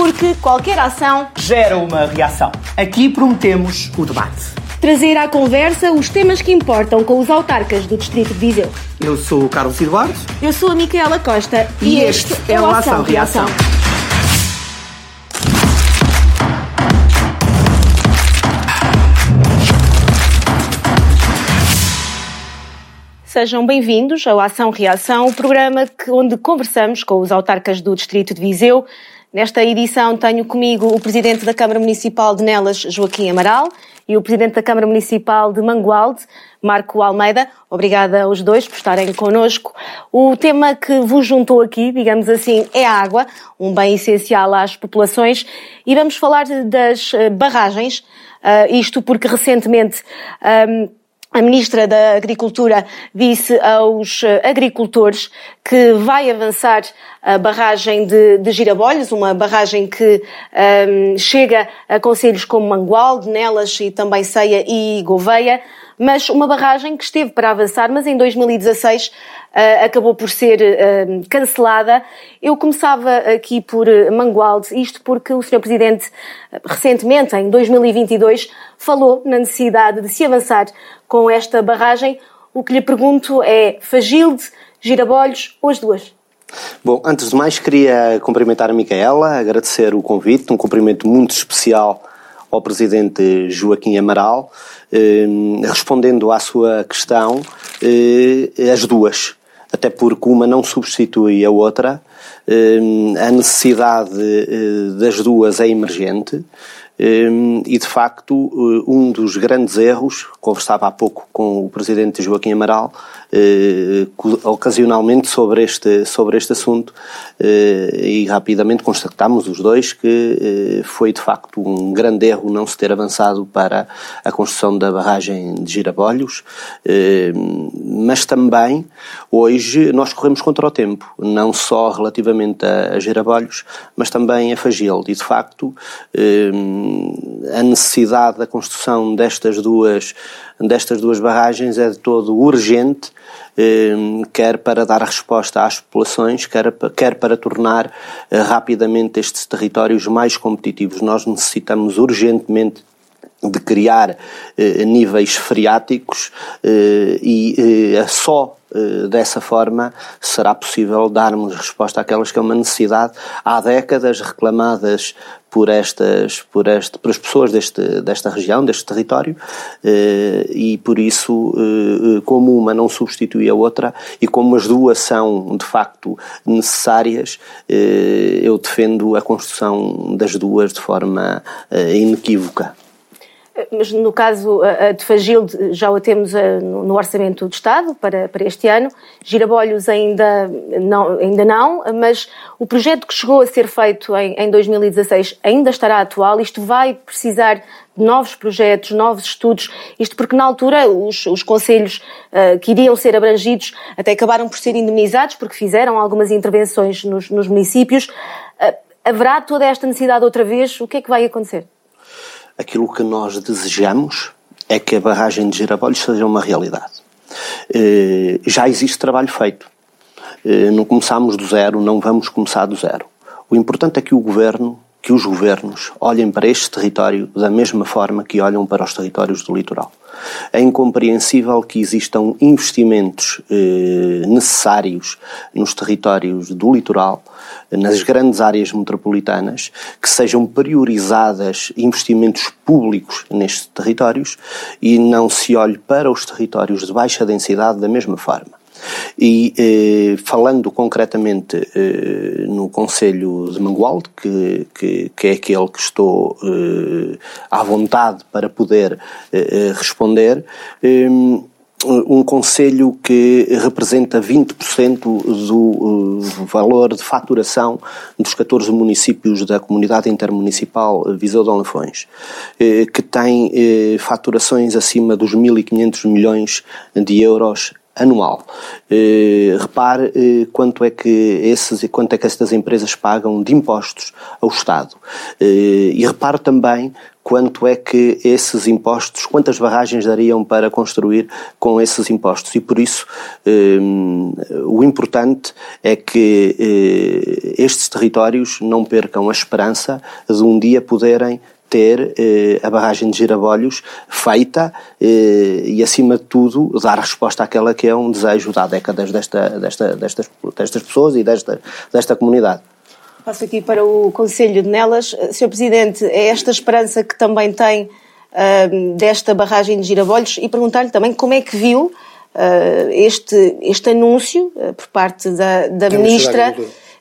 porque qualquer ação gera uma reação. Aqui prometemos o debate. Trazer à conversa os temas que importam com os autarcas do Distrito de Viseu. Eu sou o Carlos Eduardo. Eu sou a Micaela Costa e, e este, este é o Ação Reação. Sejam bem-vindos ao Ação Reação, o programa que, onde conversamos com os autarcas do Distrito de Viseu. Nesta edição tenho comigo o Presidente da Câmara Municipal de Nelas, Joaquim Amaral, e o Presidente da Câmara Municipal de Mangualde, Marco Almeida. Obrigada aos dois por estarem connosco. O tema que vos juntou aqui, digamos assim, é a água, um bem essencial às populações, e vamos falar das eh, barragens, uh, isto porque recentemente um, a Ministra da Agricultura disse aos eh, agricultores que vai avançar a barragem de, de Girabolhos, uma barragem que um, ehm, chega a conselhos como Mangualde, Nelas e também Ceia e Gouveia, mas uma barragem que esteve para avançar, mas em 2016 uh, acabou por ser uh, cancelada. Eu começava aqui por uh, Mangualde, isto porque o Sr. Presidente, recentemente, em 2022, falou na necessidade de se avançar com esta barragem. O que lhe pergunto é Fagilde, Girabolhos ou as duas? Bom, antes de mais queria cumprimentar a Micaela, agradecer o convite, um cumprimento muito especial ao Presidente Joaquim Amaral, eh, respondendo à sua questão, eh, as duas até porque uma não substitui a outra, eh, a necessidade das duas é emergente. E de facto, um dos grandes erros, conversava há pouco com o Presidente Joaquim Amaral, ocasionalmente sobre este, sobre este assunto eh, e rapidamente constatámos os dois que eh, foi de facto um grande erro não se ter avançado para a construção da barragem de Girabolhos, mas também hoje nós corremos contra o tempo, não só relativamente a, a Girabolhos, mas também a Fagil. E de facto a necessidade da construção destas duas destas duas barragens é de todo urgente, eh, quer para dar resposta às populações, quer, quer para tornar eh, rapidamente estes territórios mais competitivos. Nós necessitamos urgentemente de criar eh, níveis freáticos eh, e só dessa forma será possível darmos resposta àquelas que é uma necessidade. Há décadas reclamadas por estas por este por as pessoas deste desta região deste território eh, e por isso eh, como uma não substitui a outra e como as duas são de facto necessárias eu defendo a construção das duas de forma inequívoca mas no caso de Fagilde já o temos eh, no Orçamento do Estado para, este ano, Girabolhos ainda não, ainda não, mas o projeto que chegou a ser feito em, em 2016 ainda estará atual, isto vai precisar de novos projetos, novos estudos, isto porque na altura os, os conselhos uh, que iriam ser abrangidos até acabaram por ser indemnizados porque fizeram algumas intervenções nos, nos municípios. Uh, haverá toda esta necessidade outra vez? O que é que vai acontecer? Aquilo que nós desejamos é que a barragem de Girabolhos seja uma realidade. Eh, já existe trabalho feito. Eh, não começamos do zero, não vamos começar do zero. O importante é que o governo, que os governos olhem para este território da mesma forma que olham para os territórios do litoral. É incompreensível que existam investimentos eh, necessários nos territórios do litoral, nas grandes áreas metropolitanas, que sejam priorizadas investimentos públicos nestes territórios e não se olhe para os territórios de baixa densidade da mesma forma. E eh, falando concretamente eh, no Conselho de Mangualde, que, que, que, é aquele que estou eh, à vontade para poder eh, eh, responder, eh, um conselho que representa 20% do valor de faturação dos 14 municípios da comunidade intermunicipal Viseu de Lafões, que tem faturações acima dos 1.500 milhões de euros anual. Eh, repare eh, quanto é que esses quanto é que estas empresas pagam de impostos ao Estado. Eh, e repare também quanto é que esses impostos, quantas barragens dariam para construir com esses impostos. E por isso o importante é que estes territórios não percam a esperança de um dia poderem ter eh, a barragem de Girabolhos feita eh, e, acima de tudo, dar resposta àquela que é um desejo de há décadas desta, desta, destas, destas pessoas e desta, desta comunidade. Passo aqui para o Conselho de Nelas. Sr. Presidente, é esta esperança que também tem uh, desta barragem de Girabolhos e perguntar-lhe também como é que viu uh, este, este anúncio uh, por parte da, da Ministra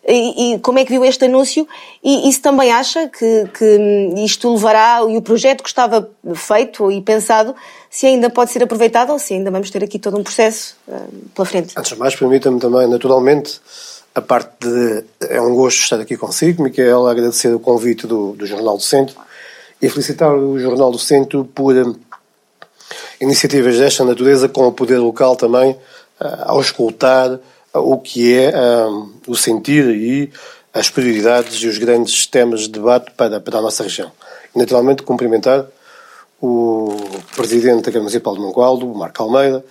e, e, como é que viu este anúncio? E, e se também acha que, que isto levará, e o projeto que estava feito e pensado, se ainda pode ser aproveitado ou se ainda vamos ter aqui todo um processo uh, pela frente? Antes de mais, permita-me também, naturalmente, a parte de. É um gosto estar aqui consigo, Micael, agradecer o convite do, do Jornal do Centro e felicitar o Jornal do Centro por um, iniciativas desta natureza com o poder local também, uh, ao escutar o que é um, o sentir e as prioridades e os grandes temas de debate para, para a nossa região. E, naturalmente, cumprimentar o Presidente da Câmara Municipal de Mangualdo, o Marco Almeida,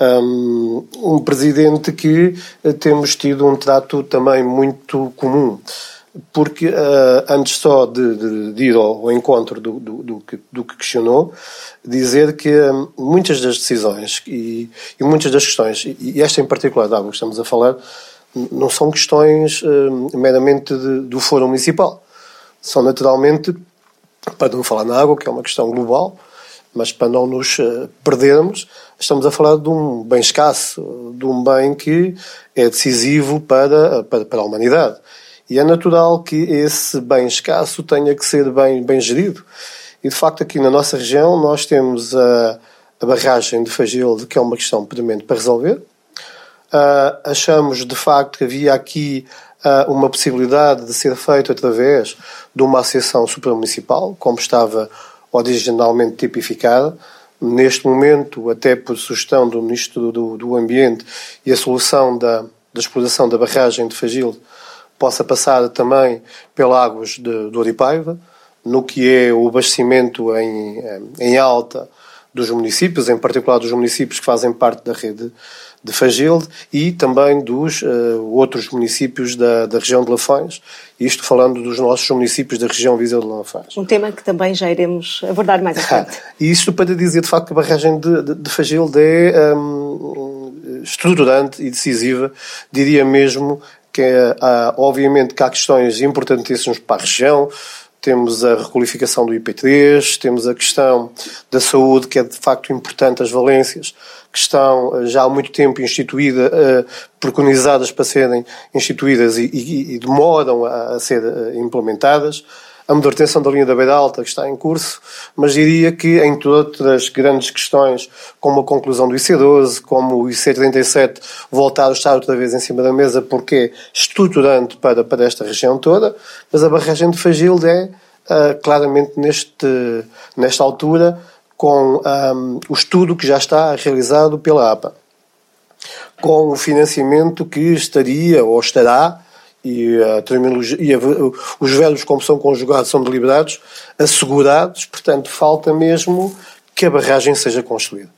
um, um presidente que temos tido um trato também muito comum porque uh, antes só de, de, de, ir ao, encontro do, do, do, que, do que questionou, dizer que um, muitas das decisões e, e, muitas das questões, e esta em particular da água que estamos a falar, não são questões um, meramente de, do Fórum Municipal. São naturalmente, para não falar na água, que é uma questão global, mas para não nos perdermos, estamos a falar de um bem escasso, de um bem que é decisivo para, para, para a humanidade. E é natural que esse bem escasso tenha que ser bem, bem gerido. E de facto, aqui na nossa região, nós temos a, a barragem de Fagilde, que é uma questão premente para resolver. Uh, achamos de facto que havia aqui uh, uma possibilidade de ser feito através de uma associação supramunicipal, como estava originalmente tipificada. Neste momento, até por sugestão do Ministro do, do Ambiente e a solução da, da exploração da barragem de Fagilde, possa passar também pelas águas de, do Oripaiva, no que é o abastecimento em, em alta dos municípios, em particular dos municípios que fazem parte da rede de Fagilde e também dos uh, outros municípios da, da região de Lafões, isto falando dos nossos municípios da região Viseu de Lafões. Um tema que também já iremos abordar mais à frente. e isto para dizer, de facto, que a barragem de, de, de Fagilde é um, estruturante e decisiva, diria mesmo que é, obviamente que há questões importantíssimas para a região, temos a requalificação do IP3, temos a questão da saúde, que é de facto importante, as valências, que estão eh, já há muito tempo instituídas, uh, preconizadas para serem instituídas e, e, e demoram a, a ser implementadas a manutenção da linha da Beira Alta, que está em curso, mas diria que, entre outras grandes questões, como a conclusão do IC12, como o IC37 voltar a estar outra vez em cima da mesa, porque é estruturante para, para esta região toda, mas a barragem de Fagilde é, uh, claramente, neste, nesta altura, com um, o estudo que já está realizado pela APA, com o financiamento que estaria ou estará e a terminologia e a, os verbos como são conjugados são deliberados, assegurados, portanto falta mesmo que a barragem seja construída.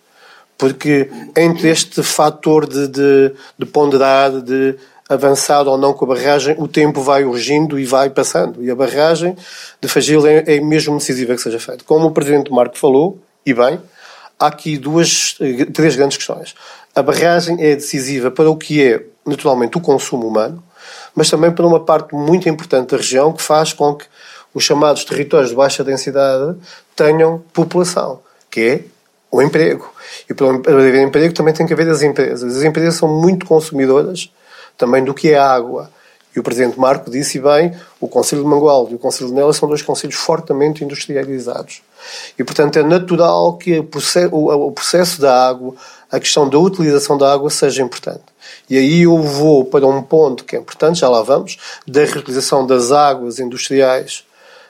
Porque entre este fator de, de, de ponderar, de avançar ou não com a barragem, o tempo vai urgindo e vai passando. E a barragem de Fagil é, é mesmo decisiva que seja feita. Como o Presidente Marco falou, e bem, há aqui duas, três grandes questões. A barragem é decisiva para o que é, naturalmente, o consumo humano, mas também para uma parte muito importante da região que faz com que os chamados territórios de baixa densidade tenham população, que é o emprego. E para haver emprego também tem que haver as empresas. As empresas são muito consumidoras também do que é a água. E o Presidente Marco disse bem, o Conselho de Mangualde e o Conselho de Nelas são dois conselhos fortemente industrializados. E, portanto, é natural que o processo da água, a questão da utilização da água seja importante. E aí eu vou para um ponto que é importante, já lá vamos, da reutilização das águas industriais,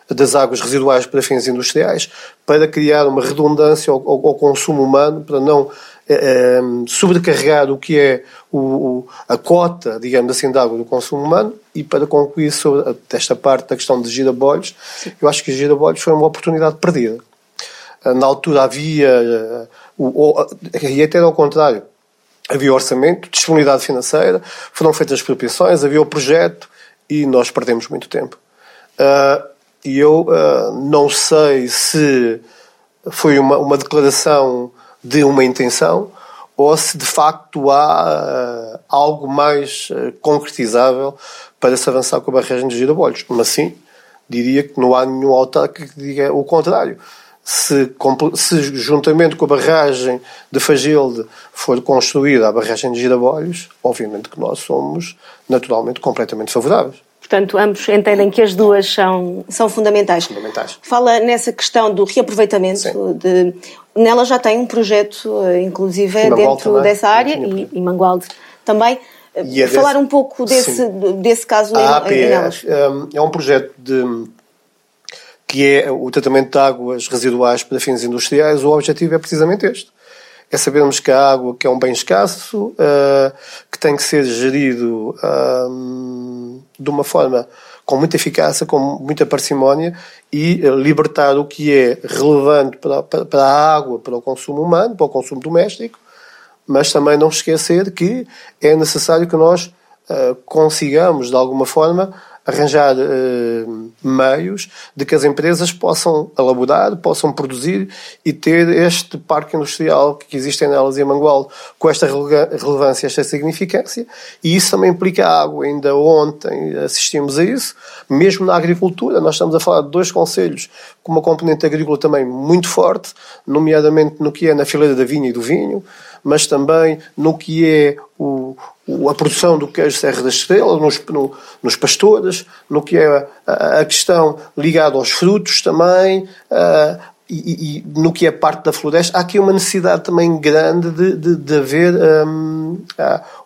das águas residuais para fins industriais, para criar uma redundância ao, ao, ao consumo humano, para não eh, sobrecarregar o que é o, o, a cota, digamos assim, de água do consumo humano e para concluir sobre esta parte da questão de girabolhos, eu acho que os girabolhos foi uma oportunidade perdida. Na altura havia, e até ao contrário, havia orçamento, disponibilidade financeira, foram feitas expropriações, havia o projeto e nós perdemos muito tempo. E eu não sei se foi uma, uma declaração de uma intenção ou se de facto há uh, algo mais concretizável para se avançar com a barragem de girabolhos. Mas sim, diria que não há nenhum autarca que diga o contrário. Se, se, juntamente com a barragem de Fagilde for construída a barragem de Girabolhos, obviamente que nós somos naturalmente completamente favoráveis. Portanto, ambos entendem que as duas são, são fundamentais. Fundamentais. Fala nessa questão do reaproveitamento. De, nela já tem um projeto, eh, inclusive, dentro também. dessa área, e, e Mangualde também. E é Falar desse, um pouco desse, desse caso a em, em nelas. É, é um projeto de, que é o tratamento de águas residuais para fins industriais. O objetivo é precisamente este é sabermos que a água que é um bem escasso, uh, que tem que ser gerido uh, de uma forma com muita eficácia, com muita parcimónia e uh, libertar o que é relevante para, para, para, a água, para o consumo humano, para o consumo doméstico, mas também não esquecer que é necessário que nós consigamos, de alguma forma, arranjar uh, meios de que as empresas possam elaborar, possam produzir e ter este parque industrial que existe nelas em Mangual. Com esta relevância, esta significância, e isso também implica água. Ainda ontem assistimos a isso, mesmo na agricultura, nós estamos a falar de dois conselhos com uma componente agrícola também muito forte, nomeadamente no que é na fileira da vinha e do vinho, mas também no que é o, a produção do queijo Serra da Estrela, nos, no, nos pastores, no que é a, a, questão ligada aos frutos também, uh, e, e, no que é parte da floresta, há aqui uma necessidade também grande de, de, de haver um,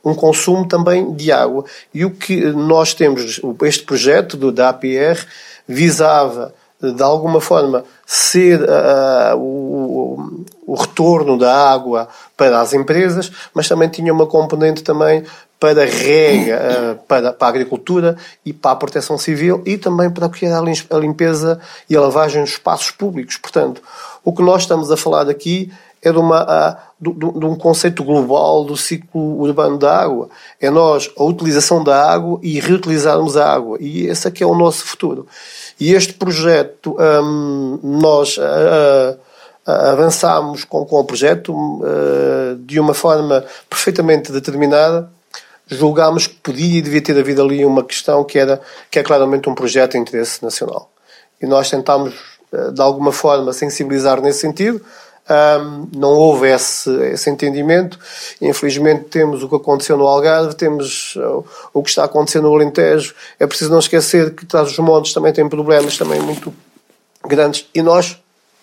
um consumo também de água. E o que nós temos, este projeto do, da APR visava de alguma forma ser uh, o, o, retorno da água para as empresas, mas também tinha uma componente também para rega, uh, para, para, a agricultura e para a proteção civil e também para o que era a limpeza e a lavagem dos espaços públicos. Portanto, o que nós estamos a falar aqui é de, uma, uh, de, de, um conceito global do ciclo urbano da água. É nós a utilização da água e reutilizarmos a água. E esse aqui é o nosso futuro. E este projeto, um, nós uh, avançámos com, com o projeto uh, de uma forma perfeitamente determinada. Julgámos que podia e devia ter havido ali uma questão que era que é claramente um projeto de interesse nacional. E nós tentámos, de alguma forma, sensibilizar nesse sentido. Um, não houve esse, esse entendimento. Infelizmente, temos o que aconteceu no Algarve, temos uh, o que está acontecendo no Alentejo. É preciso não esquecer que trás dos montes também tem problemas também muito grandes. E nós,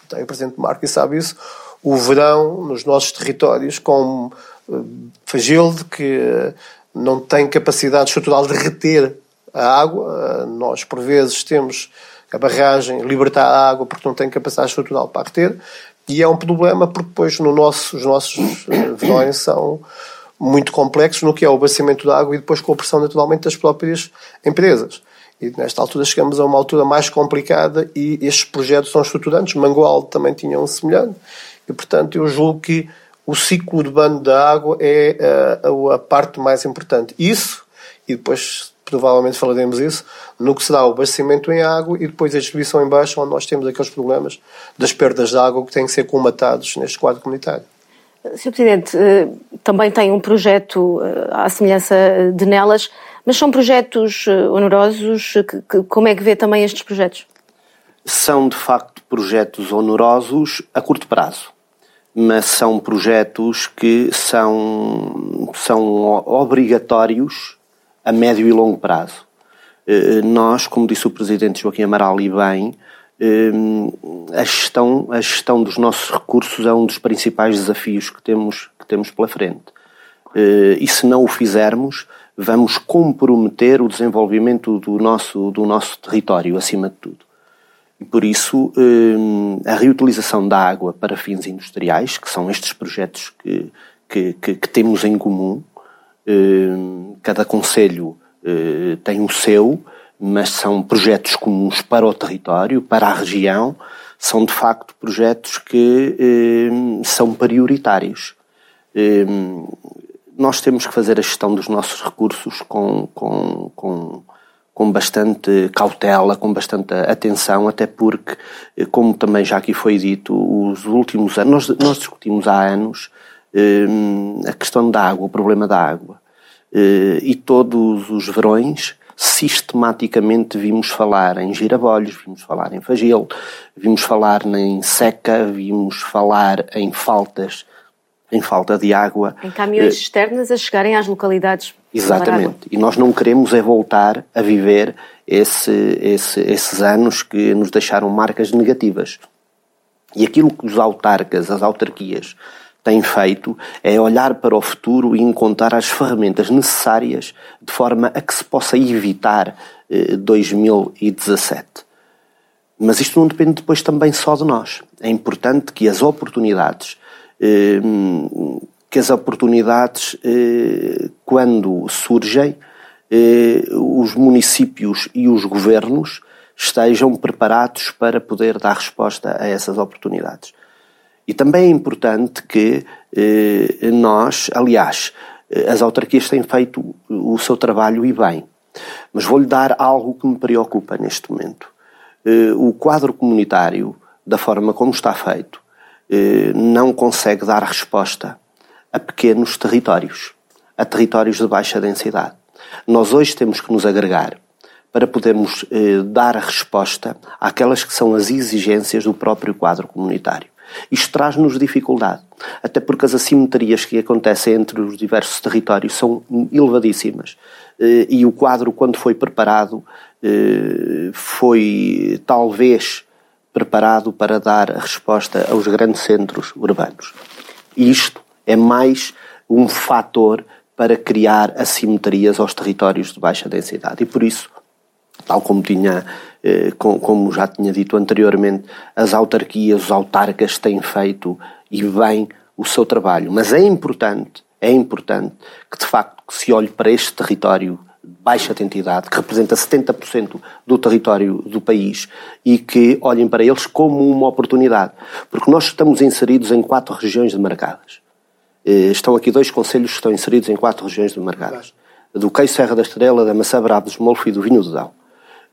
tem o Presidente Marco e sabe isso, o verão nos nossos territórios, com uh, Fagilde, que uh, não tem capacidade estrutural de reter a água. Uh, nós, por vezes, temos a barragem libertar a água porque não tem capacidade estrutural para reter. E é um problema porque depois no nosso, os nossos eh, verões são muito complexos no que é o abastecimento de água e depois com a pressão naturalmente das próprias empresas. E nesta altura chegamos a uma altura mais complicada e estes projetos são estruturantes. Mangual também tinha um semelhante e, portanto, eu julgo que o ciclo urbano da água é a, eh, a, a parte mais importante. Isso, e depois provavelmente falaremos isso, no que será o abastecimento em água e depois a distribuição em baixo, onde nós temos aqueles problemas das perdas de água que têm que ser comatados neste quadro comunitário. Sr. Presidente, eh, também tem um projeto eh, à semelhança de Nelas, mas são projetos eh, onerosos. Como é que vê também estes projetos? São, de facto, projetos onerosos a curto prazo, mas são projetos que são, são obrigatórios a médio e longo prazo. Eh, nós, como disse o Presidente Joaquim Amaral e bem, eh, a gestão, a gestão dos nossos recursos é um dos principais desafios que temos, que temos pela frente. Eh, e se não o fizermos, vamos comprometer o desenvolvimento do nosso, do nosso território, acima de tudo. E por isso, hum, a reutilização da água para fins industriais, que são estes projetos que, que, que, que temos em comum, hum, cada conselho eh, tem o seu, mas são projetos comuns para o território, para a região, são de facto projetos que são prioritários. Nós temos que fazer a gestão dos nossos recursos com, com, com com bastante cautela, com bastante atenção, até porque, eh, como também já aqui foi dito, os últimos anos, nós, nós discutimos há anos eh, a questão da água, o problema da água. Eh, e todos os verões, sistematicamente vimos falar em girabolhos, vimos falar em fagil, vimos falar em seca, vimos falar em faltas em falta de água. Em caminhões externas a chegarem às localidades. Exatamente. E nós não queremos é voltar a viver esse, esse, esses anos que nos deixaram marcas negativas. E aquilo que os autarcas, as autarquias, têm feito é olhar para o futuro e encontrar as ferramentas necessárias de forma a que se possa evitar eh, 2017. Mas isto não depende depois também só de nós. É importante que as oportunidades eh, que as oportunidades, eh, quando surgem, eh, os municípios e os governos estejam preparados para poder dar resposta a essas oportunidades. E também é importante que nós, aliás, as autarquias têm feito o seu trabalho e bem, mas vou-lhe dar algo que me preocupa neste momento. O quadro comunitário, da forma como está feito, eh, não consegue dar resposta a pequenos territórios, a territórios de baixa densidade. Nós hoje temos que nos agregar para podermos eh, dar a resposta àquelas que são as exigências do próprio quadro comunitário. Isto traz-nos dificuldade, até porque as assimetrias que acontecem entre os diversos territórios são elevadíssimas. Eh, e o quadro, quando foi preparado, eh, foi talvez preparado para dar resposta aos grandes centros urbanos. Isto é mais um fator para criar assimetrias aos territórios de baixa densidade. E por isso, tal como tinha, eh, como já tinha dito anteriormente, as autarquias, os autarcas têm feito e bem o seu trabalho. Mas é importante, é importante que de facto se olhe para este território baixa densidade, que representa 70% do território do país, e que olhem para eles como uma oportunidade. Porque nós estamos inseridos em quatro regiões demarcadas. Eh, estão aqui dois conselhos que estão inseridos em quatro regiões demarcadas. Do Queijo Serra da Estrela, da Maçã Brava, dos Molfo e do Vinho do Dão.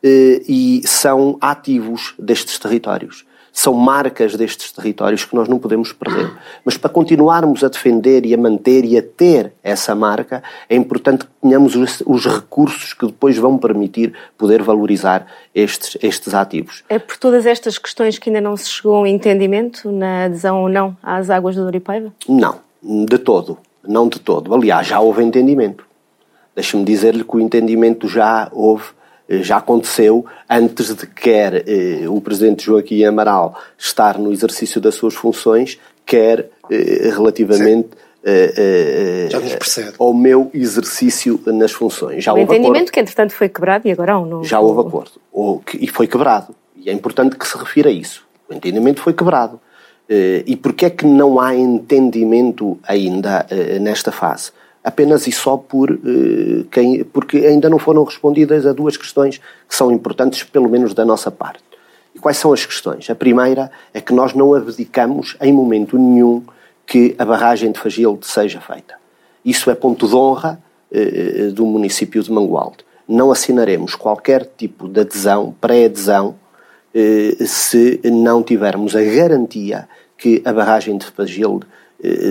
Eh, e são ativos destes territórios são marcas destes territórios que nós não podemos perder. Mas para continuarmos a defender e a manter e a ter essa marca, é importante que tenhamos os, os recursos que depois vão permitir poder valorizar estes, estes ativos. É por todas estas questões que ainda não se chegou a um entendimento na adesão ou não às águas do Doripaeva? Não, de todo. Não de todo. Aliás, já houve entendimento. Deixe-me dizer-lhe que o entendimento já houve já aconteceu antes de quer eh, o Presidente Joaquim Amaral estar no exercício das suas funções, quer eh, relativamente eh, eh, ao meu exercício nas funções. Já o entendimento acordo. que, entretanto, foi quebrado e agora há um novo... Já houve acordo. Ou, que, e foi quebrado. E é importante que se refira a isso. O entendimento foi quebrado. Eh, e porquê é que não há entendimento ainda nesta fase? Apenas e só por, uh, quem, porque ainda não foram respondidas a duas questões que são importantes, pelo menos da nossa parte. E quais são as questões? A primeira é que nós não abdicamos em momento nenhum que a barragem de Fagilde seja feita. Isso é ponto de honra uh, do município de Mangualde. Não assinaremos qualquer tipo de adesão, pré-adesão, se não tivermos a garantia que a barragem de Fagilde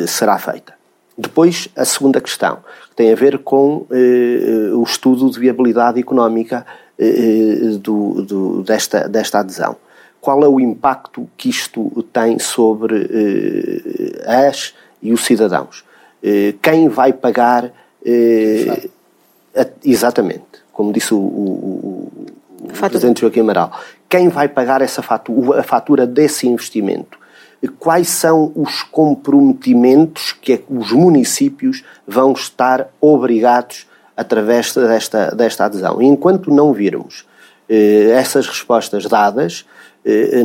será feita. Depois, a segunda questão, que tem a ver com eh, o estudo de viabilidade económica eh, do, do, desta, desta adesão. Qual é o impacto que isto tem sobre eh, as e os cidadãos? Eh, quem vai pagar. Eh, a, exatamente, como disse o, o, o Presidente Joaquim Amaral. Quem vai pagar essa fatura, a fatura desse investimento? Quais são os comprometimentos que é os municípios vão estar obrigados através desta, desta adesão. E enquanto não virmos essas respostas dadas,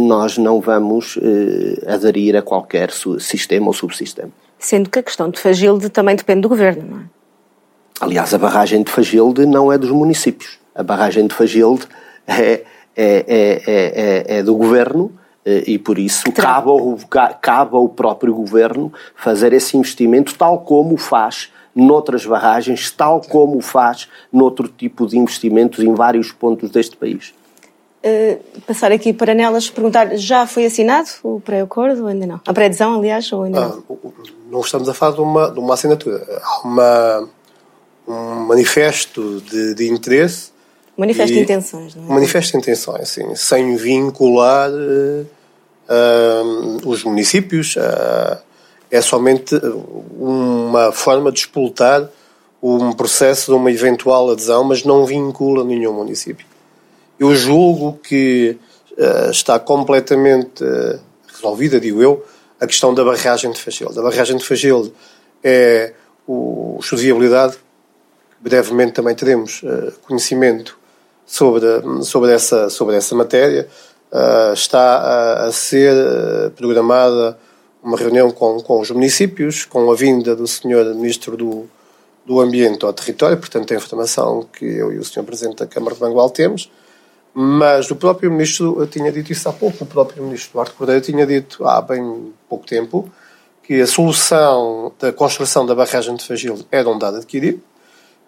nós não vamos aderir a qualquer sistema ou subsistema. Sendo que a questão de Fagilde também depende do governo, não é? Aliás, a barragem de Fagilde não é dos municípios. A barragem de Fagilde é, é, é, é do governo e por isso cabe ao, cabe ao próprio governo fazer esse investimento tal como faz noutras barragens, tal como faz noutro tipo de investimentos em vários pontos deste país. Uh, passar aqui para nelas perguntar, já foi assinado o pré-acordo ou ainda não? A pré-adesão, aliás, ou ainda não? Ah, não estamos a falar de uma, de uma assinatura. Há uma, um manifesto de, de interesse. Manifesto de intenções, não é? Manifesto de intenções, sim, sem vincular uh, uh, os municípios. Uh, é somente uma forma de explotar um processo de uma eventual adesão, mas não vincula nenhum município. Eu julgo que está completamente resolvida, digo eu, a questão da barragem de Fagilde. A barragem de Fagilde é o estudo de viabilidade brevemente também teremos conhecimento sobre, sobre, essa, sobre essa matéria. Uh, está a, ser uh, programada uma reunião com, com os municípios, com a vinda do Sr. Ministro do, do Ambiente ao território, portanto, a informação que eu e o Sr. Presidente da Câmara de Bangual temos. Mas o próprio Ministro tinha dito isso há pouco, o próprio Ministro Duarte Cordeiro tinha dito há bem pouco tempo que a solução da construção da barragem de Fagil era um dado adquirido,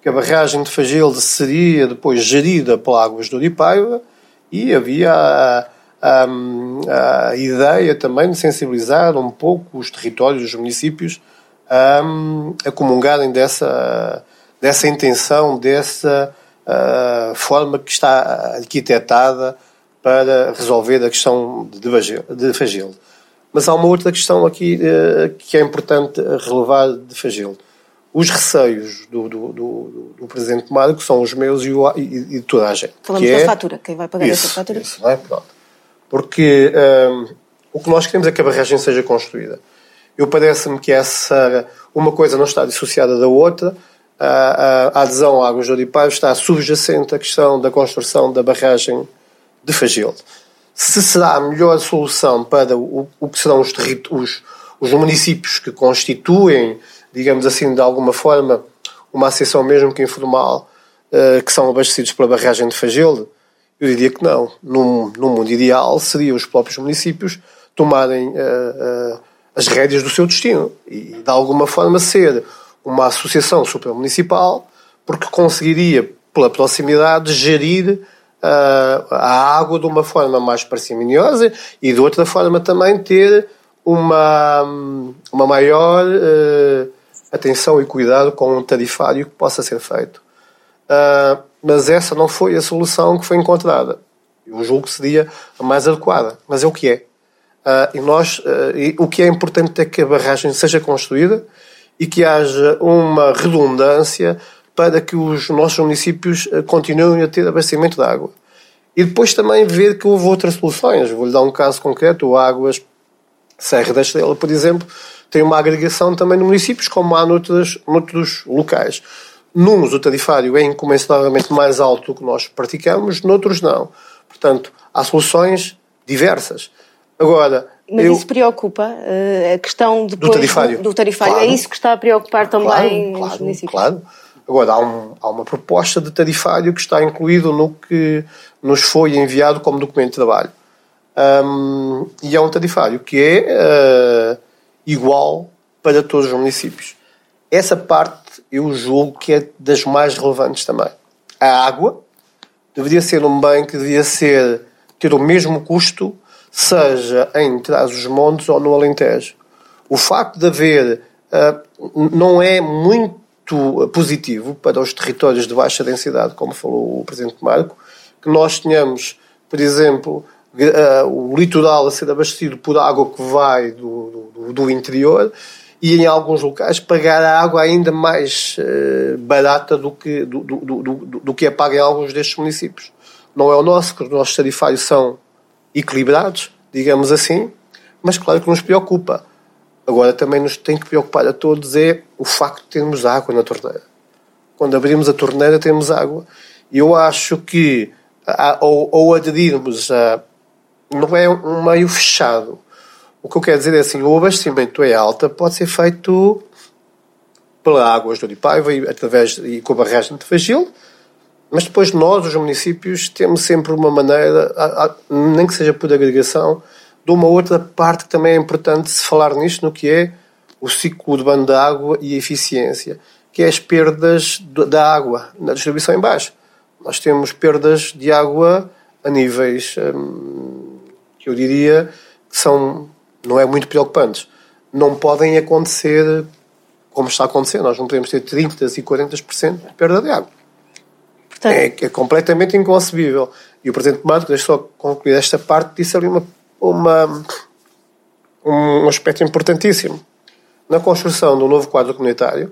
que a barragem de Fagilde seria depois gerida pela Águas do Uripaiva e havia a, a, a, ideia também de sensibilizar um pouco os territórios, os municípios, a, a comungarem dessa, dessa intenção, dessa forma que está arquitetada para resolver a questão de Fagilde. Mas há uma outra questão aqui uh, que é importante relevar de Fagilde os receios do, do, do, do Presidente Marco são os meus e, o, e, de toda a gente. Falamos da é... fatura, quem vai pagar isso, essa fatura? Isso, não é? Pronto. Porque um, o que nós queremos é que a barragem seja construída. Eu parece-me que essa, uma coisa não está dissociada da outra. A, a, a adesão à Águas do Odipaivo está subjacente à questão da construção da barragem de Fagilde. Se será a melhor solução para o, o que serão os, os, os municípios que constituem digamos assim, de alguma forma, uma associação mesmo que informal, uh, que são abastecidos pela barragem de Fagilde? Eu diria que não. Num, num mundo ideal, seria os próprios municípios tomarem uh, uh, as rédeas do seu destino e, de alguma forma, ser uma associação supramunicipal, porque conseguiria, pela proximidade, gerir a água de uma forma mais parcimoniosa e, de outra forma, também ter uma, uma maior atenção e cuidado com um tarifário que possa ser feito. Uh, mas essa não foi a solução que foi encontrada. Eu julgo que seria a mais adequada, mas é o que é. Uh, e nós, uh, e o que é importante é que a barragem seja construída e que haja uma redundância para que os nossos municípios continuem a ter abastecimento de água. E depois também ver que houve outras soluções. Vou-lhe dar um caso concreto: o Águas Serra da Estrela, por exemplo, tem uma agregação também no municípios, como há noutros, noutros locais. Nuns o tarifário é incomensuravelmente mais alto do que nós praticamos, noutros não. Portanto, há soluções diversas. Agora, mas eu... isso preocupa uh, a questão depois, do tarifário. Do, do tarifário. Claro. É isso que está a preocupar também claro, os municípios. Claro. Agora, há, um, há, uma proposta de tarifário que está incluído no que nos foi enviado como documento de trabalho. Um, e é um tarifário que é uh, igual para todos os municípios. Essa parte eu julgo que é das mais relevantes também. A água deveria ser um bem que deveria ser, ter o mesmo custo, seja em Trás-os-Montes ou no Alentejo. O facto de haver uh, não é muito positivo para os territórios de baixa densidade, como falou o Presidente Marco, que nós tenhamos, por exemplo, uh, o litoral a ser abastecido por água que vai do, do, do, interior e em alguns locais pagar a água ainda mais uh, barata do que, do, do, do, do, que é paga em alguns destes municípios. Não é o nosso, porque os nossos tarifários são equilibrados, digamos assim, mas claro que nos preocupa. Agora também nos tem que preocupar a todos é o facto de termos água na torneira. Quando abrimos a torneira temos água. Eu acho que ou, ou aderirmos a. Não é um meio fechado. O que eu quero dizer é assim: o abastecimento é alta pode ser feito pela Águas do Lipaiva e, através, e com a barragem de Fagil, mas depois nós, os municípios, temos sempre uma maneira, nem que seja por agregação, de uma outra parte que também é importante se falar nisto, no que é o ciclo de bando da água e a eficiência, que é as perdas da água na distribuição em baixo. Nós temos perdas de água a níveis hum, que eu diria que são, não é muito preocupantes. Não podem acontecer como está a acontecer. Nós não podemos ter 30% e 40% de perda de água. Portanto... É, é, completamente inconcebível. E o Presidente Mato, deixa só concluir esta parte, disse ali uma, uma, um aspecto importantíssimo. Na construção do novo quadro comunitário,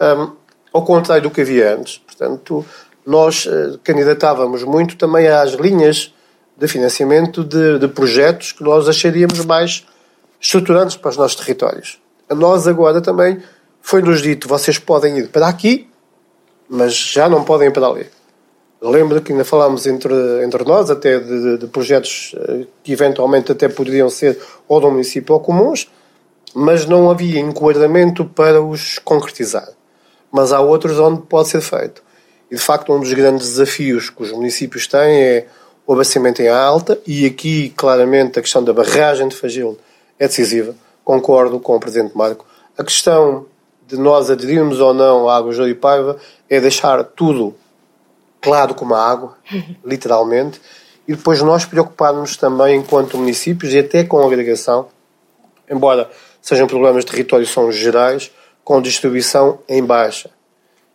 um, ao contrário do que havia antes, portanto, nós uh, candidatávamos muito também às linhas de financiamento de, de projetos que nós acharíamos mais estruturantes para os nossos territórios. A nós agora também foi-nos dito, vocês podem ir para aqui, mas já não podem ir para ali. Lembro que ainda falámos entre, entre nós até de, de, projetos eh, que eventualmente até poderiam ser ou do município ou comuns, mas não havia enquadramento para os concretizar. Mas há outros onde pode ser feito. E de facto, um dos grandes desafios que os municípios têm é o abastecimento em alta, e aqui claramente a questão da barragem de Fagil é decisiva. Concordo com o Presidente Marco. A questão de nós aderirmos ou não à água de Paiva é deixar tudo claro como a água, literalmente, e depois nós preocuparmos também, enquanto municípios, e até com a agregação, embora sejam problemas de território, são gerais, com distribuição em baixa.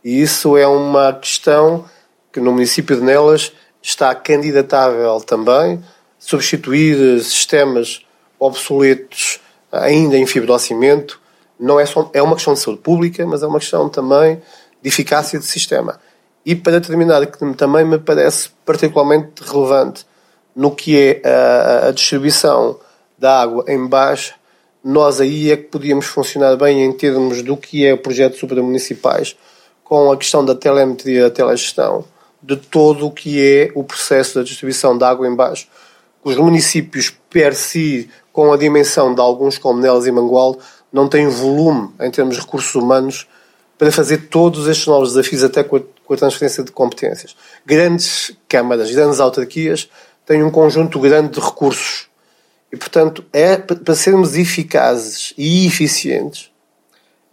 E isso é uma questão que no município de Nelas está candidatável também, substituir sistemas obsoletos ainda em fibrocimento, não é só é uma questão de saúde pública, mas é uma questão também de eficácia do sistema. E para terminar, que também me parece particularmente relevante no que é a, a distribuição da água em baixa, nós aí é que podíamos funcionar bem em termos do que é o projeto supramunicipais, com a questão da telemetria, da telegestão, de todo o que é o processo da distribuição da água em baixo. Os municípios per si, com a dimensão de alguns como Nelas e Mangualde, não tem volume em termos de recursos humanos para fazer todos estes novos desafios, até com a, com a transferência de competências. Grandes câmaras, grandes autarquias têm um conjunto grande de recursos. E, portanto, é, para sermos eficazes e eficientes,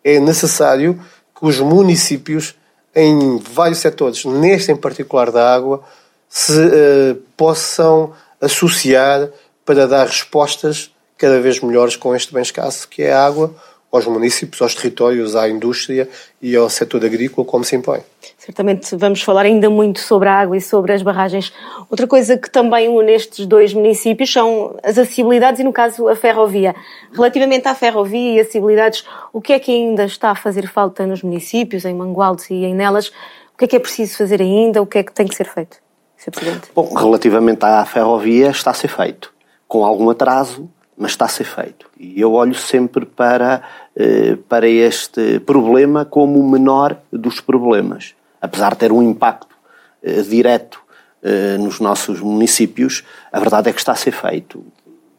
é necessário que os municípios, em vários setores, neste em particular da água, se uh, possam associar para dar respostas cada vez melhores com este bem escasso que é a água aos municípios, aos territórios, à indústria e ao setor agrícola, como se impõe. Certamente vamos falar ainda muito sobre a água e sobre as barragens. Outra coisa que também une estes dois municípios são as acessibilidades e, no caso, a ferrovia. Relativamente à ferrovia e acessibilidades, o que é que ainda está a fazer falta nos municípios, em Mangualde e em Nelas? O que é que é preciso fazer ainda? O que é que tem que ser feito, Sr. Presidente? Bom, relativamente à ferrovia, está a ser feito. Com algum atraso, mas está a ser feito. E eu olho sempre para, eh, para este problema como o menor dos problemas. Apesar de ter um impacto eh, direto eh, nos nossos municípios, a verdade é que está a ser feito.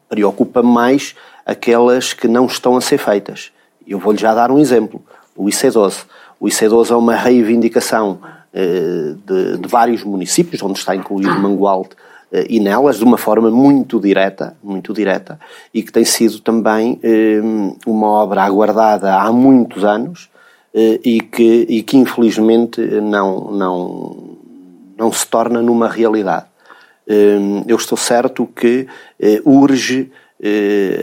Preocupa mais aquelas que não estão a ser feitas. Eu vou-lhe já dar um exemplo. O IC12. O IC12 é uma reivindicação de, de vários municípios, onde está incluído Mangualde, eh, e nelas de uma forma muito direta, muito direta, e que tem sido também eh, uma obra aguardada há muitos anos eh, e que, e que infelizmente não, não, não se torna numa realidade. Eu estou certo que urge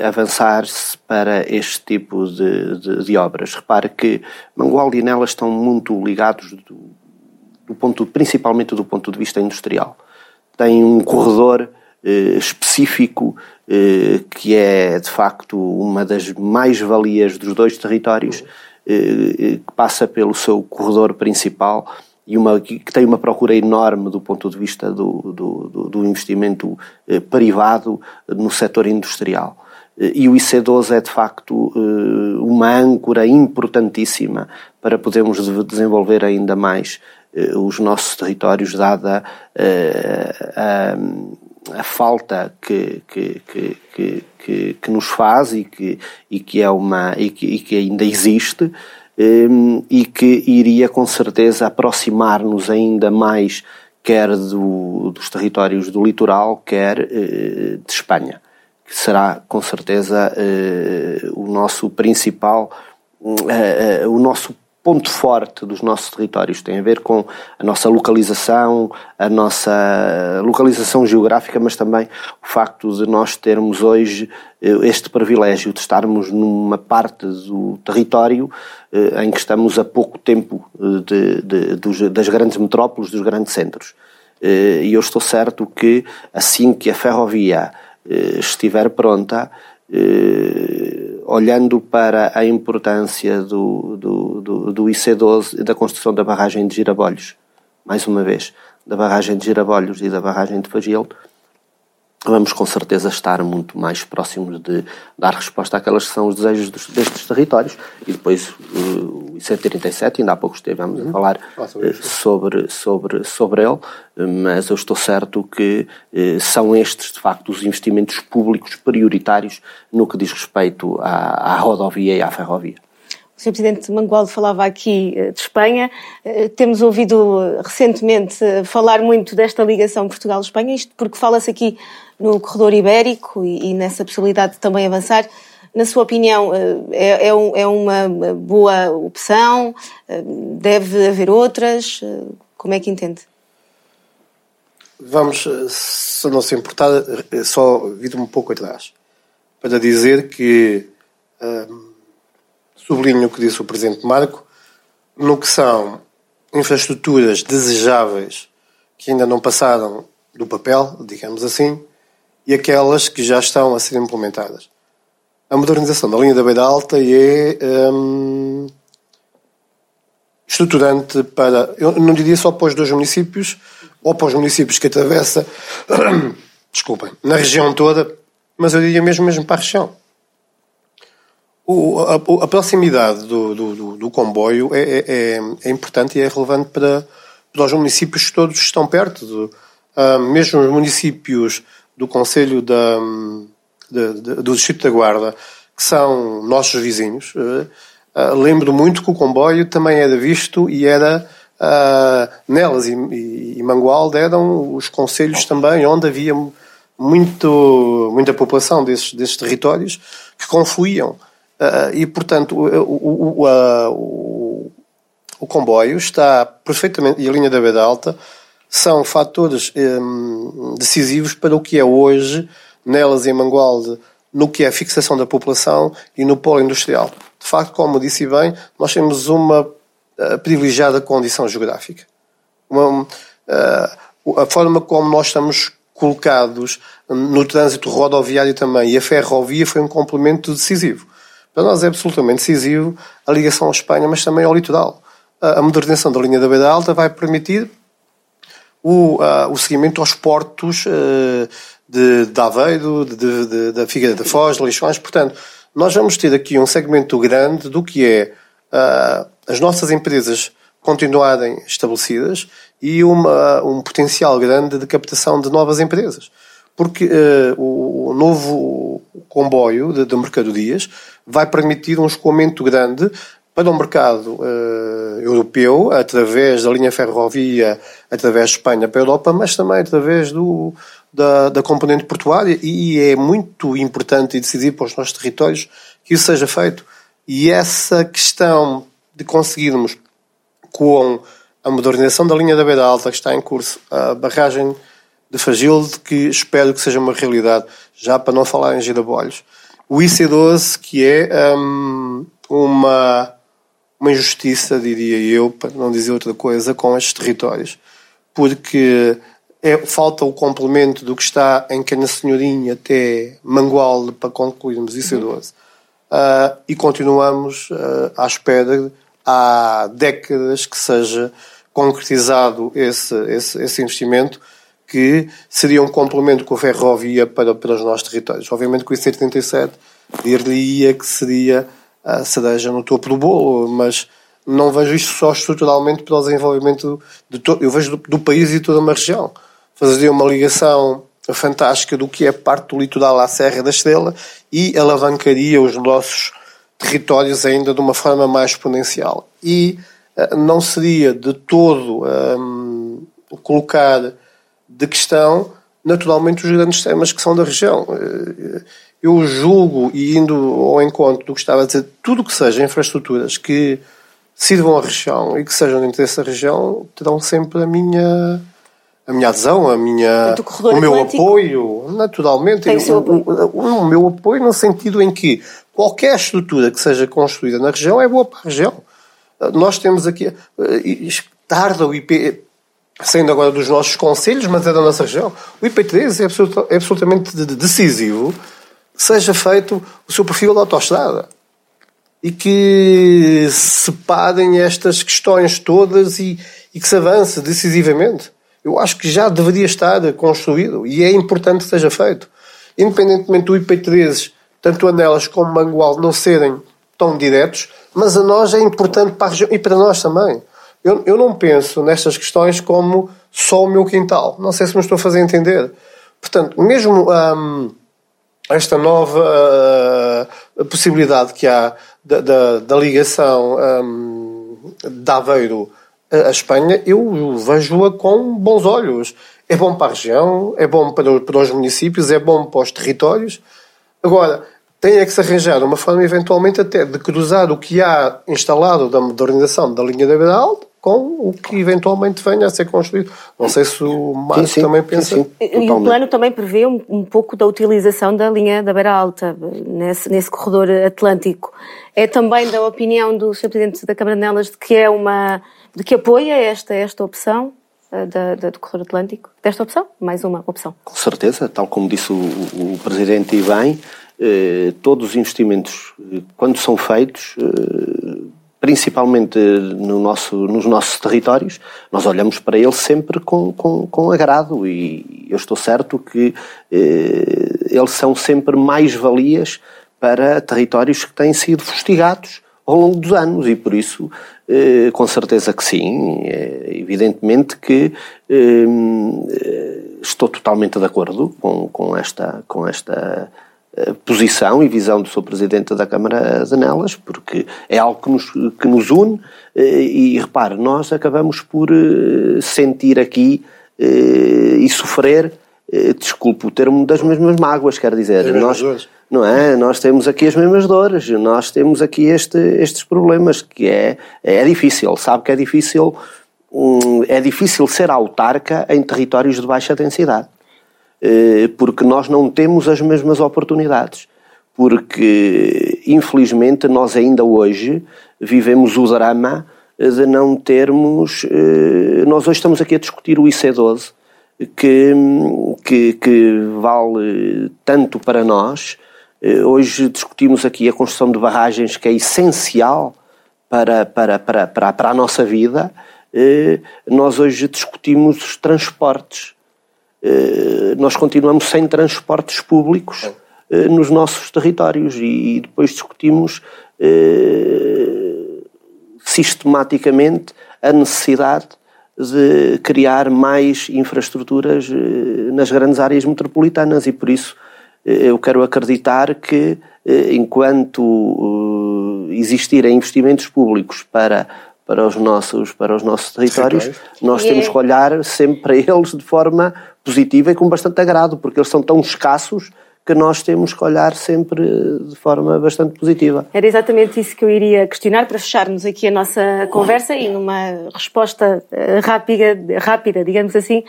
avançar-se para este tipo de, de, de, obras. Repare que Mangualde e Nelas estão muito ligados do, do ponto, principalmente do ponto de vista industrial tem um corredor eh, específico eh, que é de facto uma das mais-valias dos dois territórios, eh, que passa pelo seu corredor principal e uma, que tem uma procura enorme do ponto de vista do, do, do investimento privado no setor industrial. E o IC12 é de facto uma âncora importantíssima para podermos desenvolver ainda mais os nossos territórios, dada a, a falta que, que, que, que, que, nos faz e que, e que, é uma, e que, e que ainda existe e que iria com certeza aproximar-nos ainda mais quer do, dos territórios do litoral, quer de Espanha, que será com certeza o nosso principal, o nosso ponto forte dos nossos territórios tem a ver com a nossa localização, a nossa localização geográfica, mas também o facto de nós termos hoje eh, este privilégio de estarmos numa parte do território eh, em que estamos a pouco tempo eh, de, de, de, das grandes metrópoles, dos grandes centros. E eu estou certo que assim que a ferrovia estiver pronta, olhando para a importância do, do, do, do IC12 e da construção da barragem de Girabolhos, mais uma vez, da barragem de Girabolhos e da barragem de Fagil, vamos com certeza estar muito mais próximos de dar resposta àquelas que são os desejos dos, destes territórios e depois uh, o IC37, ainda há pouco estivemos uhum. a falar uh, sobre, sobre, sobre ele, mas eu estou certo que uh, são estes de facto os investimentos públicos prioritários no que diz respeito à, à rodovia e à ferrovia. Sr. Presidente Mangualdo falava aqui de Espanha. Temos ouvido recentemente falar muito desta ligação Portugal-Espanha, isto porque fala-se aqui no corredor ibérico e, nessa possibilidade de também avançar. Na sua opinião, eh, é, é, é uma boa opção? Eh, deve haver outras? Eh, como é que entende? Vamos, se não se importar, só vir um pouco atrás para dizer que um, sublinho o que disse o Presidente Marco, no que são infraestruturas desejáveis que ainda não passaram do papel, digamos assim, e aquelas que já estão a ser implementadas. A modernização da linha da Beira Alta é hum, estruturante para, eu não diria só para os dois municípios, ou para os municípios que atravessa, desculpem, na região toda, mas eu diria mesmo, mesmo para a região. O, a, a, proximidade do, do, do comboio é, é, é, é, importante e é relevante para, para os municípios que todos estão perto. De, uh, mesmo os municípios do Conselho da, de, de, do Distrito da Guarda, que são nossos vizinhos, uh, lembro muito que o comboio também era visto e era uh, Nelas e, e, e Mangualde eram os conselhos também onde havia muito, muita população desses, desses territórios que confluíam. E, portanto, o, o, o, o, o comboio está perfeitamente, e a linha da Beira Alta, são fatores hum, decisivos para o que é hoje, nelas em Mangualde, no que é a fixação da população e no polo industrial. De facto, como disse bem, nós temos uma uh, privilegiada condição geográfica. Uma, uh, a forma como nós estamos colocados no trânsito rodoviário também e a ferrovia foi um complemento decisivo. Para nós é absolutamente decisivo a ligação à Espanha, mas também ao litoral. A modernização da linha da Beira Alta vai permitir o, uh, o seguimento aos portos uh, de, de Aveiro, de, de, da Figueira da Foz, de Leixões. Portanto, nós vamos ter aqui um segmento grande do que é uh, as nossas empresas continuarem estabelecidas e uma, um potencial grande de captação de novas empresas. Porque uh, o, o, novo comboio de, de mercadorias vai permitir um escoamento grande para o mercado uh, europeu, através da linha ferrovia, através de Espanha para a Europa, mas também através do, da, da componente portuária, e é muito importante e decisivo para os nossos territórios que isso seja feito. E essa questão de conseguirmos, com a modernização da linha da Beira Alta que está em curso, a barragem de Fagilde, que espero que seja uma realidade, já para não falar em Girabolhos, o IC12, que é um, uma uma injustiça, diria eu, para não dizer outra coisa, com estes territórios. Porque é, falta o complemento do que está em Cana Senhorinha até Mangualde para concluirmos isso é 12. Uh, e continuamos uh, à espera há décadas que seja concretizado esse, esse, esse investimento que seria um complemento com a ferrovia para, para os nossos territórios. Obviamente que o IC37 diria que seria a cereja no topo do bolo, mas não vejo isto só estruturalmente para o desenvolvimento de eu vejo do, do, país e toda uma região. Fazer uma ligação fantástica do que é parte do litoral à Serra da Estrela e alavancaria os nossos territórios ainda de uma forma mais exponencial. E uh, não seria de todo um, colocar de questão, naturalmente, os grandes temas que são da região. Uh, eu julgo, e indo ao encontro do que estava a dizer, tudo que seja infraestruturas que sirvam a região e que sejam de interesse da região, terão sempre a minha a minha adesão, a minha, o meu Atlântico apoio, naturalmente. Apoio. O, o, o, meu apoio no sentido em que qualquer estrutura que seja construída na região é boa para a região. Nós temos aqui, eh, tarda o IP, saindo agora dos nossos conselhos, mas é da nossa região, o IP3 é, absolut, é absolutamente decisivo seja feito o seu perfil de autoestrada e que separem estas questões todas e, e que se avance decisivamente. Eu acho que já deveria estar construído e é importante que seja feito. Independentemente do IP3, tanto Anelas como Mangual não serem tão diretos, mas a nós é importante para a região e para nós também. Eu, eu não penso nestas questões como só o meu quintal. Não sei se me estou a fazer entender. Portanto, mesmo hum, esta nova uh, possibilidade que há da, da, da ligação um, de Aveiro a Espanha, eu vejo-a com bons olhos. É bom para a região, é bom para, para os municípios, é bom para os territórios. Agora, tem é que se arranjar uma forma, eventualmente, até de cruzar o que há instalado da modernização da linha da Beira com o que eventualmente venha a ser construído. Não sei se o Marcos também pensa. Sim, sim, e o plano também prevê um, um, pouco da utilização da linha da Beira Alta, nesse, nesse corredor atlântico. É também da opinião do Sr. Presidente da Câmara de Nelas de que é uma. de que apoia esta, esta opção? Eh, da, da, do corredor atlântico, desta opção, mais uma opção. Com certeza, tal como disse o, o Presidente e bem, eh, todos os investimentos, eh, quando são feitos, eh, principalmente no nosso, nos nossos territórios, nós olhamos para eles sempre com, com, com agrado e eu estou certo que eh, eles são sempre mais-valias para territórios que têm sido fustigados ao longo dos anos e por isso, eh, com certeza que sim, é evidentemente que eh, estou totalmente de acordo com, com esta, com esta posição e visão do seu Presidente da Câmara de Nelas, porque é algo que nos, que nos une eh, e, repare, nós acabamos por eh, sentir aqui eh, e sofrer, desculpe o termo, das mesmas mágoas, quer dizer, nós, não é? Nós temos aqui as mesmas dores, nós temos aqui este, estes problemas, que é, é difícil, sabe que é difícil, hum, é difícil ser autarca em territórios de baixa densidade. Eh, porque nós não temos as mesmas oportunidades. Porque, infelizmente, nós ainda hoje vivemos o drama de não termos. Eh, nós hoje estamos aqui a discutir o IC12, que, que, que vale tanto para nós. Eh, hoje discutimos aqui a construção de barragens, que é essencial para, para, para, para, para a nossa vida. Nós hoje discutimos os transportes nós continuamos sem transportes públicos eh, nos nossos territórios. E depois discutimos eh, sistematicamente a necessidade de criar mais infraestruturas nas grandes áreas metropolitanas. E por isso eu quero acreditar que enquanto existirem investimentos públicos para para os nossos, para os nossos territórios, nós e temos é... que olhar sempre para eles de forma positiva e com bastante agrado, porque eles são tão escassos que nós temos que olhar sempre de forma bastante positiva. Era exatamente isso que eu iria questionar para fecharmos aqui a nossa conversa e numa resposta eh, rápida, rápida, digamos assim,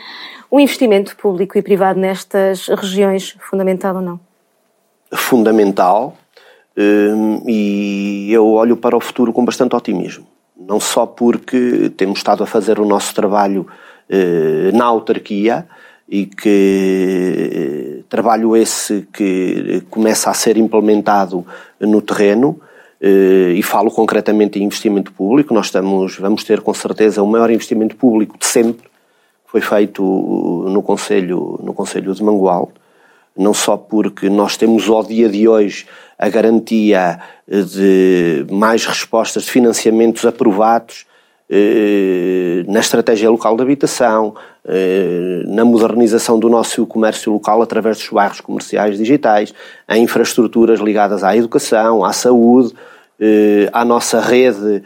o investimento público e privado nestas regiões fundamental ou não? Fundamental hum, e eu olho para o futuro com bastante otimismo não só porque temos estado a fazer o nosso trabalho eh, na autarquia e que eh, trabalho esse que começa a ser implementado no terreno eh, e falo concretamente em investimento público. Nós estamos, vamos ter com certeza o maior investimento público de sempre, foi feito no Conselho, no Conselho de Mangual. não só porque nós temos ao dia de hoje a garantia de mais respostas de financiamentos aprovados eh, na estratégia local de habitação, eh, na modernização do nosso comércio local através dos bairros comerciais digitais, em infraestruturas ligadas à educação, à saúde, eh, à nossa rede,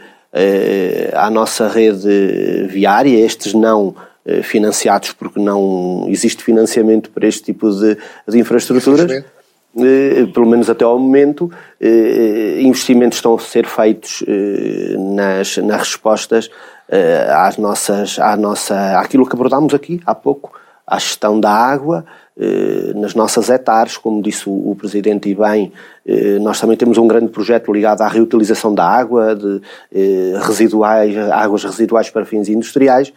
à nossa rede viária, estes não financiados porque não existe financiamento para este tipo de, de infraestruturas. Eh, pelo menos até ao momento, eh, investimentos estão a ser feitos eh, nas, nas respostas às nossas, à nossa, àquilo que abordámos aqui há pouco, à gestão da água, nas nossas hectares, como disse o, Presidente e bem, nós também temos um grande projeto ligado à reutilização da água, de residuais, águas residuais para fins industriais,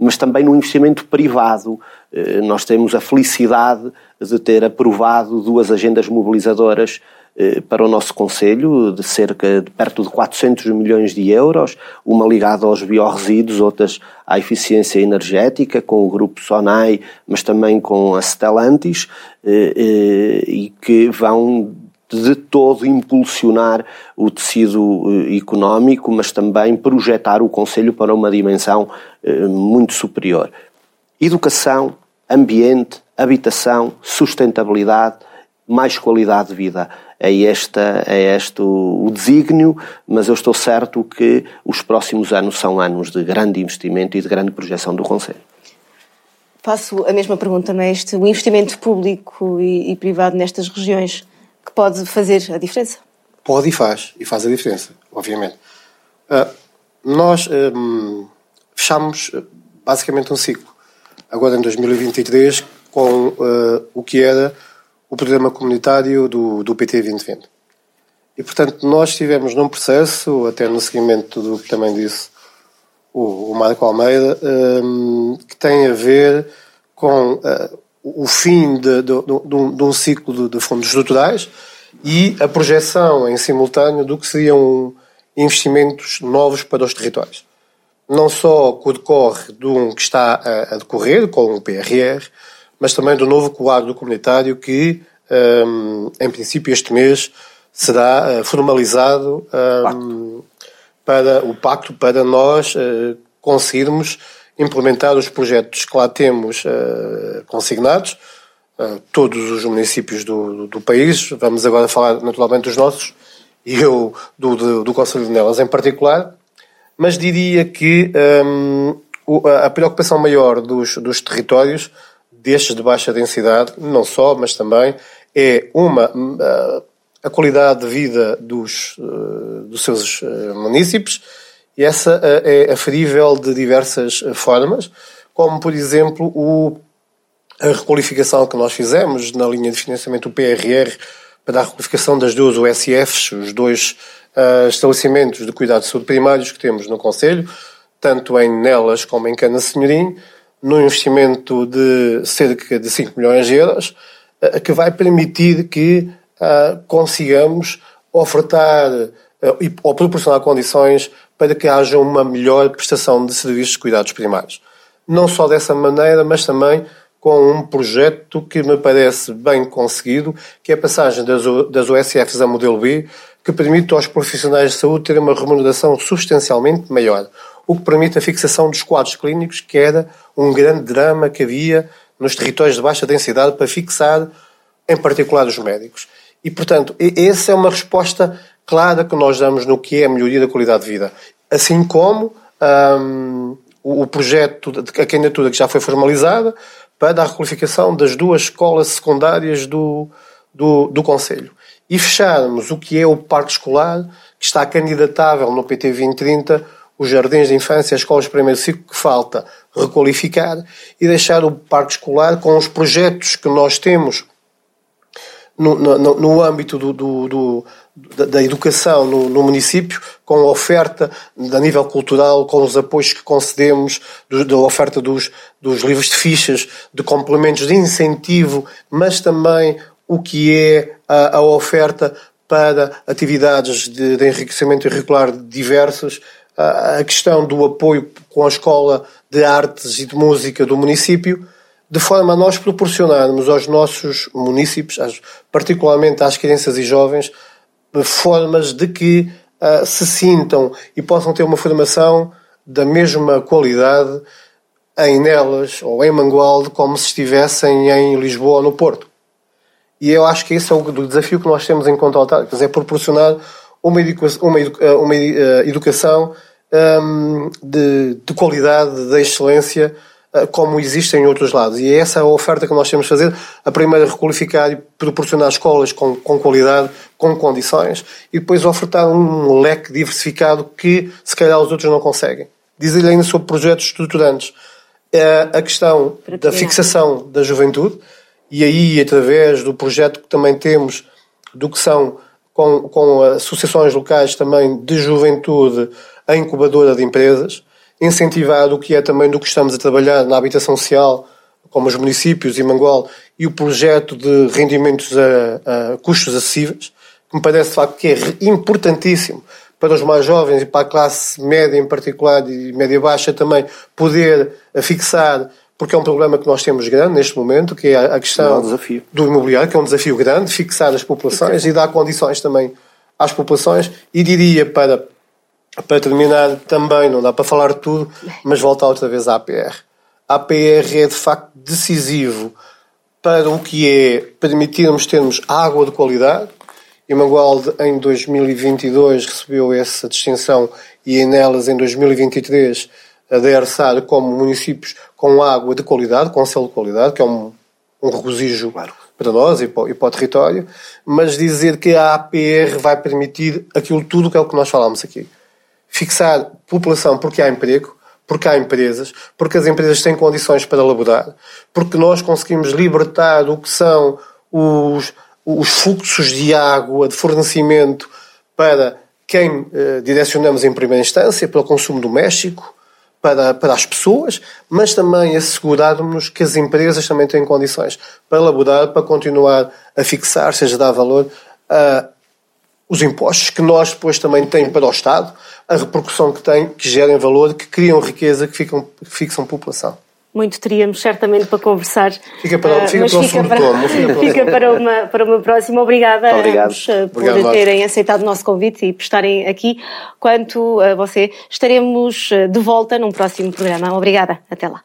mas também no investimento privado. Eh, nós temos a felicidade de ter aprovado duas agendas mobilizadoras eh, para o nosso Conselho, de cerca de perto de 400 milhões de euros, uma ligada aos biorresíduos, outras à eficiência energética, com o grupo Sonai, mas também com a Stellantis, eh, e que vão de todo impulsionar o tecido eh, económico, mas também projetar o Conselho para uma dimensão eh, muito superior. Educação, ambiente, habitação, sustentabilidade, mais qualidade de vida. É, esta, é este o, desígnio, mas eu estou certo que os próximos anos são anos de grande investimento e de grande projeção do Conselho. Faço a mesma pergunta, Mestre. O investimento público e, e privado nestas regiões que pode fazer a diferença. Pode e faz, e faz a diferença, obviamente. Uh, nós um, fechamos ah, basicamente um ciclo, agora em 2023, com uh, o que era o programa comunitário do, do PT 2020. E, portanto, nós estivemos num processo, até no seguimento do que também disse o, o Marco Almeida, um, que tem a ver com uh, o fim de, de, de, de um ciclo de, fundos estruturais e a projeção em simultâneo do que seriam investimentos novos para os territórios. Não só que decorre de um que está a, a decorrer, com o PRR, mas também do novo quadro comunitário que, um, em princípio, este mês será uh, formalizado um, para o pacto para nós uh, conseguirmos implementar os projetos que lá temos uh, consignados, uh, todos os municípios do, do, país. Vamos agora falar naturalmente dos nossos e eu do, do, do Conselho de Nelas em particular, mas diria que um, a preocupação maior dos, dos territórios, destes de baixa densidade, não só, mas também, é uma uh, a qualidade de vida dos, dos seus municípios e essa eh, é aferível de diversas eh, formas, como, por exemplo, o, a requalificação que nós fizemos na linha de financiamento do PRR para a requalificação das duas USFs, os dois uh, estabelecimentos de cuidados de saúde primários que temos no Conselho, tanto em Nelas como em Cana Senhorim, num investimento de cerca de 5 milhões de euros, uh, que vai permitir que uh, consigamos ofertar ou proporcionar condições para que haja uma melhor prestação de serviços de cuidados primários. Não só dessa maneira, mas também com um projeto que me parece bem conseguido, que é a passagem das, OSFs a modelo B, que permite aos profissionais de saúde terem uma remuneração substancialmente maior, o que permite a fixação dos quadros clínicos, que era um grande drama que havia nos territórios de baixa densidade para fixar, em particular, os médicos. E, portanto, essa é uma resposta clara que nós damos no que é a melhoria da qualidade de vida. Assim como um, o projeto de candidatura que já foi formalizada para a requalificação das duas escolas secundárias do, do, do Conselho. E fecharmos o que é o parque escolar, que está candidatável no PT 2030, os jardins de infância, as escolas de primeiro ciclo, que falta requalificar, e deixar o parque escolar com os projetos que nós temos no, no, no âmbito do, do, da, da, educação no, no, município, com a oferta a nível cultural, com os apoios que concedemos, do, da oferta dos, dos livros de fichas, de complementos de incentivo, mas também o que é a, a oferta para atividades de, de enriquecimento curricular diversas, a, a questão do apoio com a Escola de Artes e de Música do município, de forma a nós proporcionarmos aos nossos munícipes, particularmente às crianças e jovens, formas de que uh, se sintam e possam ter uma formação da mesma qualidade em Nelas ou em Mangualde como se estivessem em Lisboa ou no Porto. E eu acho que esse é o desafio que nós temos em conta autárquicas, é proporcionar uma, educação, uma, uma educação um, de, de, qualidade, de excelência, como existe em outros lados. E é essa a oferta que nós temos de fazer. A primeira, requalificar e proporcionar escolas com, com qualidade, com condições, e depois ofertar um leque diversificado que, se calhar, os outros não conseguem. Dizer-lhe ainda sobre projetos estruturantes. Uh, a questão da fixação da juventude, e aí, através do projeto que também temos, do que são com, com associações locais também de juventude, a incubadora de empresas, incentivar o que é também do que estamos a trabalhar na habitação social, como os municípios e Mangual, e o projeto de rendimentos a, a custos acessíveis, que me parece de facto que é importantíssimo para os mais jovens e para a classe média em particular e média-baixa também poder fixar, porque é um problema que nós temos grande neste momento, que é a questão é do imobiliário, que é um desafio grande, fixar as populações e dar condições também às populações. E diria para para terminar, também não dá para falar de tudo, mas voltar outra vez à APR. A APR é de facto decisivo para o que é permitirmos termos água de qualidade. E Mangualde em 2022 recebeu essa distinção e em nelas em 2023 a DERSAR como municípios com água de qualidade, com selo de qualidade, que é um, um regozijo claro. para nós e para, e para o território, mas dizer que a APR vai permitir aquilo tudo que é o que nós falámos aqui fixar população porque há emprego, porque há empresas, porque as empresas têm condições para elaborar, porque nós conseguimos libertar o que são os, os fluxos de água, de fornecimento para quem eh, direcionamos em primeira instância, para o consumo doméstico, para, para as pessoas, mas também assegurarmos que as empresas também têm condições para elaborar, para continuar a fixar, seja dar valor a os impostos que nós depois também temos para o Estado, a repercussão que tem, que gerem valor, que criam riqueza, que, ficam, que fixam população. Muito teríamos certamente para conversar. Fica para, fica uh, para fica para, tomo, fica, fica para, uma, para uma próxima. Obrigada Obrigado. a ambos uh, por Obrigado, terem aceitado o nosso convite e por estarem aqui. Quanto a você, estaremos uh, de volta num próximo programa. Obrigada. Até lá.